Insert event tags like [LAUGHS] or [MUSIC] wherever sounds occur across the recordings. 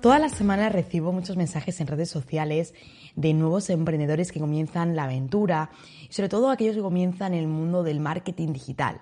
Todas las semanas recibo muchos mensajes en redes sociales de nuevos emprendedores que comienzan la aventura y sobre todo aquellos que comienzan el mundo del marketing digital.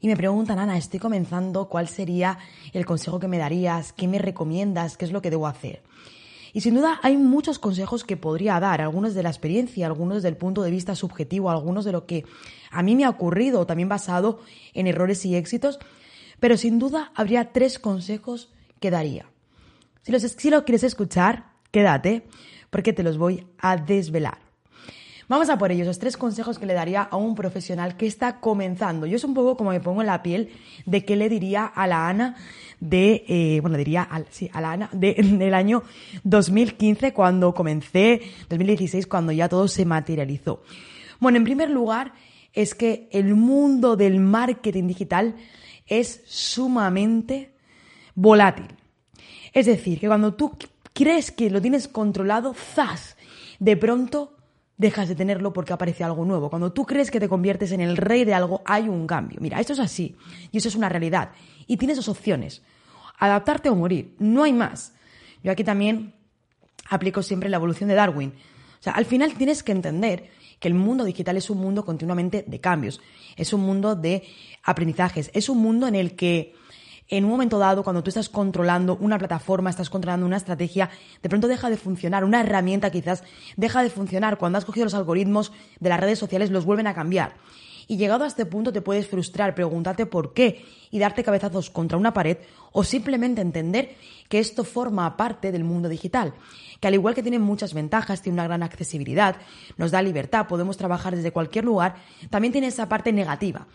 Y me preguntan, Ana, estoy comenzando, ¿cuál sería el consejo que me darías? ¿Qué me recomiendas? ¿Qué es lo que debo hacer? Y sin duda hay muchos consejos que podría dar, algunos de la experiencia, algunos del punto de vista subjetivo, algunos de lo que a mí me ha ocurrido, también basado en errores y éxitos, pero sin duda habría tres consejos que daría. Si, lo quieres escuchar, quédate, porque te los voy a desvelar. Vamos a por ellos, los tres consejos que le daría a un profesional que está comenzando. Yo es un poco como me pongo en la piel de qué le diría a la Ana de, eh, bueno, diría, a la Ana de, [LAUGHS] del año 2015 cuando comencé, 2016 cuando ya todo se materializó. Bueno, en primer lugar, es que el mundo del marketing digital es sumamente volátil. Es decir, que cuando tú crees que lo tienes controlado, ¡zas! De pronto dejas de tenerlo porque aparece algo nuevo. Cuando tú crees que te conviertes en el rey de algo, hay un cambio. Mira, esto es así y eso es una realidad. Y tienes dos opciones, adaptarte o morir. No hay más. Yo aquí también aplico siempre la evolución de Darwin. O sea, al final tienes que entender que el mundo digital es un mundo continuamente de cambios, es un mundo de aprendizajes, es un mundo en el que en un momento dado, cuando tú estás controlando una plataforma, estás controlando una estrategia, de pronto deja de funcionar, una herramienta quizás deja de funcionar. Cuando has cogido los algoritmos de las redes sociales, los vuelven a cambiar. Y llegado a este punto te puedes frustrar, preguntarte por qué y darte cabezazos contra una pared o simplemente entender que esto forma parte del mundo digital, que al igual que tiene muchas ventajas, tiene una gran accesibilidad, nos da libertad, podemos trabajar desde cualquier lugar, también tiene esa parte negativa.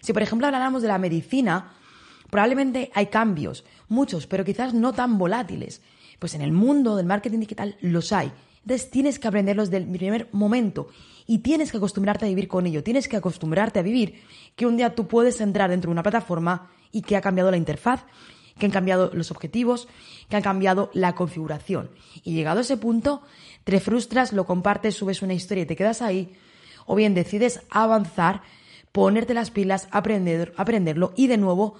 Si por ejemplo habláramos de la medicina, Probablemente hay cambios, muchos, pero quizás no tan volátiles. Pues en el mundo del marketing digital los hay. Entonces tienes que aprenderlos del primer momento y tienes que acostumbrarte a vivir con ello. Tienes que acostumbrarte a vivir que un día tú puedes entrar dentro de una plataforma y que ha cambiado la interfaz, que han cambiado los objetivos, que han cambiado la configuración. Y llegado a ese punto, te frustras, lo compartes, subes una historia y te quedas ahí, o bien decides avanzar, ponerte las pilas, aprender, aprenderlo y de nuevo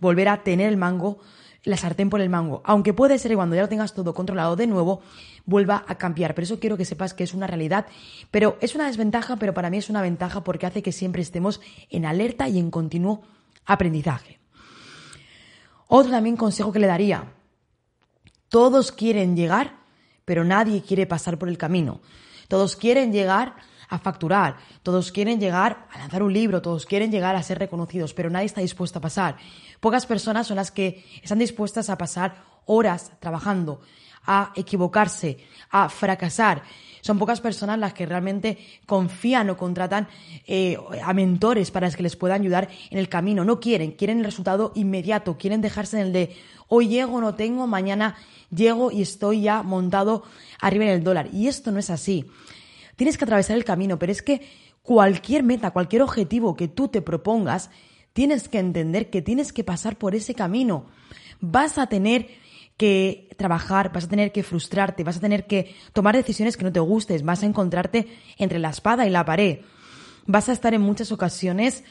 volver a tener el mango, la sartén por el mango. Aunque puede ser que cuando ya lo tengas todo controlado de nuevo, vuelva a cambiar. Pero eso quiero que sepas que es una realidad. Pero es una desventaja, pero para mí es una ventaja porque hace que siempre estemos en alerta y en continuo aprendizaje. Otro también consejo que le daría. Todos quieren llegar, pero nadie quiere pasar por el camino. Todos quieren llegar a facturar, todos quieren llegar a lanzar un libro, todos quieren llegar a ser reconocidos, pero nadie está dispuesto a pasar. Pocas personas son las que están dispuestas a pasar horas trabajando, a equivocarse, a fracasar. Son pocas personas las que realmente confían o contratan eh, a mentores para que les puedan ayudar en el camino. No quieren, quieren el resultado inmediato, quieren dejarse en el de hoy llego, no tengo, mañana llego y estoy ya montado arriba en el dólar. Y esto no es así tienes que atravesar el camino, pero es que cualquier meta, cualquier objetivo que tú te propongas, tienes que entender que tienes que pasar por ese camino. Vas a tener que trabajar, vas a tener que frustrarte, vas a tener que tomar decisiones que no te gustes, vas a encontrarte entre la espada y la pared. Vas a estar en muchas ocasiones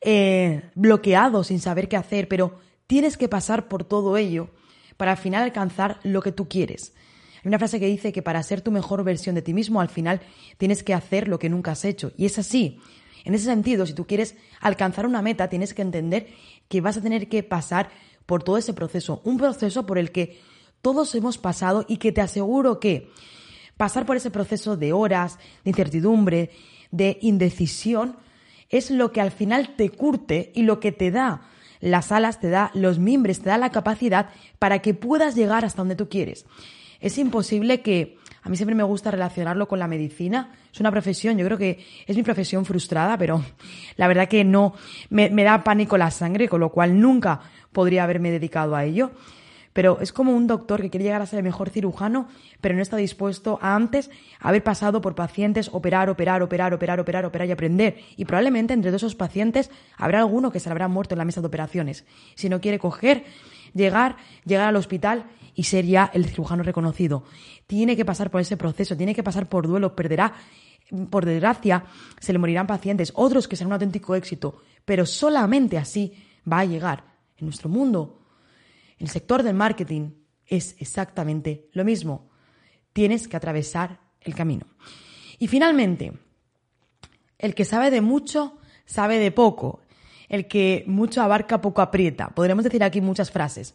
eh, bloqueado sin saber qué hacer, pero tienes que pasar por todo ello para al final alcanzar lo que tú quieres. Hay una frase que dice que para ser tu mejor versión de ti mismo, al final tienes que hacer lo que nunca has hecho. Y es así. En ese sentido, si tú quieres alcanzar una meta, tienes que entender que vas a tener que pasar por todo ese proceso. Un proceso por el que todos hemos pasado y que te aseguro que pasar por ese proceso de horas, de incertidumbre, de indecisión, es lo que al final te curte y lo que te da las alas, te da los mimbres, te da la capacidad para que puedas llegar hasta donde tú quieres. Es imposible que a mí siempre me gusta relacionarlo con la medicina. Es una profesión, yo creo que es mi profesión frustrada, pero la verdad que no me, da pánico la sangre, con lo cual nunca podría haberme dedicado a ello. pero es como un doctor que quiere llegar a ser el mejor cirujano, pero no está dispuesto a antes haber pasado por pacientes, operar, operar, operar, operar, operar, operar y aprender. Y probablemente entre todos esos pacientes habrá alguno que se habrá muerto en la mesa de operaciones. Si no quiere coger, llegar, llegar al hospital y ser ya el cirujano reconocido. Tiene que pasar por ese proceso, tiene que pasar por duelo, perderá, por desgracia, se le morirán pacientes, otros que serán un auténtico éxito, pero solamente así va a llegar. En nuestro mundo, el sector del marketing es exactamente lo mismo. Tienes que atravesar el camino. Y finalmente, el que sabe de mucho, sabe de poco. El que mucho abarca, poco aprieta. Podríamos decir aquí muchas frases.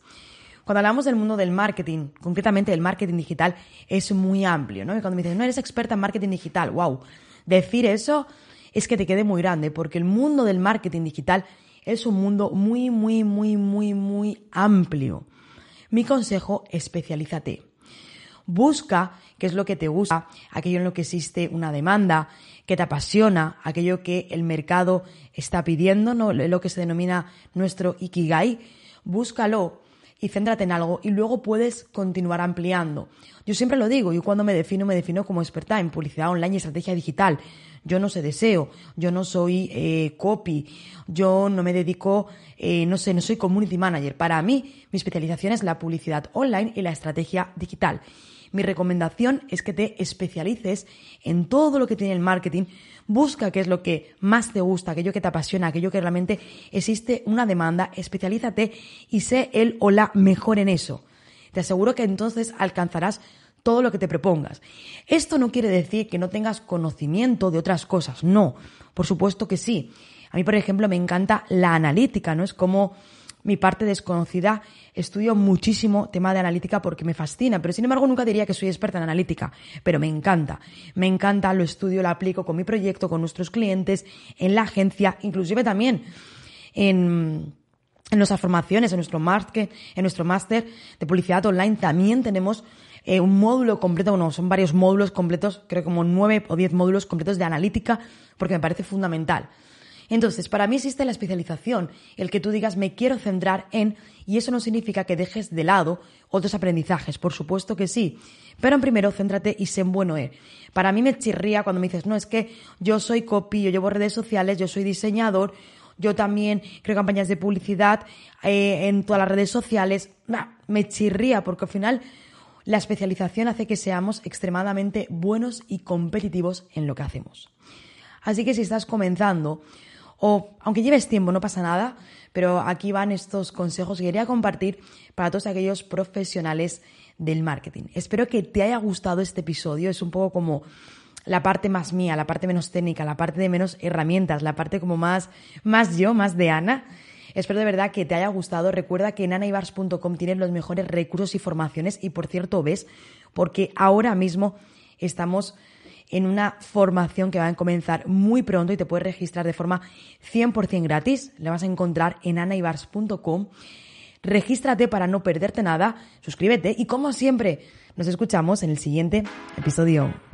Cuando hablamos del mundo del marketing, concretamente del marketing digital, es muy amplio, ¿no? Y cuando me dicen, no eres experta en marketing digital, wow, decir eso es que te quede muy grande, porque el mundo del marketing digital es un mundo muy, muy, muy, muy, muy amplio. Mi consejo, especialízate. Busca qué es lo que te gusta, aquello en lo que existe una demanda, que te apasiona, aquello que el mercado está pidiendo, ¿no? lo que se denomina nuestro ikigai. Búscalo y céntrate en algo y luego puedes continuar ampliando. Yo siempre lo digo, yo cuando me defino, me defino como experta en publicidad online y estrategia digital. Yo no sé deseo, yo no soy eh, copy, yo no me dedico, eh, no sé, no soy community manager. Para mí, mi especialización es la publicidad online y la estrategia digital. Mi recomendación es que te especialices en todo lo que tiene el marketing. Busca qué es lo que más te gusta, aquello que te apasiona, aquello que realmente existe una demanda. Especialízate y sé el o la mejor en eso. Te aseguro que entonces alcanzarás todo lo que te propongas. Esto no quiere decir que no tengas conocimiento de otras cosas, no, por supuesto que sí. A mí, por ejemplo, me encanta la analítica, ¿no? Es como mi parte desconocida. Estudio muchísimo tema de analítica porque me fascina, pero sin embargo nunca diría que soy experta en analítica, pero me encanta. Me encanta, lo estudio, lo aplico con mi proyecto, con nuestros clientes, en la agencia, inclusive también en, en nuestras formaciones, en nuestro máster, en nuestro máster de publicidad online también tenemos eh, un módulo completo, bueno, son varios módulos completos, creo como nueve o diez módulos completos de analítica, porque me parece fundamental. Entonces, para mí existe la especialización, el que tú digas me quiero centrar en, y eso no significa que dejes de lado otros aprendizajes, por supuesto que sí, pero primero céntrate y sé en bueno. Para mí me chirría cuando me dices, no, es que yo soy copy, yo llevo redes sociales, yo soy diseñador, yo también creo campañas de publicidad eh, en todas las redes sociales, me chirría porque al final la especialización hace que seamos extremadamente buenos y competitivos en lo que hacemos. Así que si estás comenzando, o aunque lleves tiempo, no pasa nada, pero aquí van estos consejos que quería compartir para todos aquellos profesionales del marketing. Espero que te haya gustado este episodio, es un poco como la parte más mía, la parte menos técnica, la parte de menos herramientas, la parte como más, más yo, más de Ana. Espero de verdad que te haya gustado. Recuerda que en anaibars.com tienes los mejores recursos y formaciones y por cierto ves, porque ahora mismo estamos en una formación que va a comenzar muy pronto y te puedes registrar de forma 100% gratis. La vas a encontrar en anaibars.com. Regístrate para no perderte nada, suscríbete y como siempre, nos escuchamos en el siguiente episodio.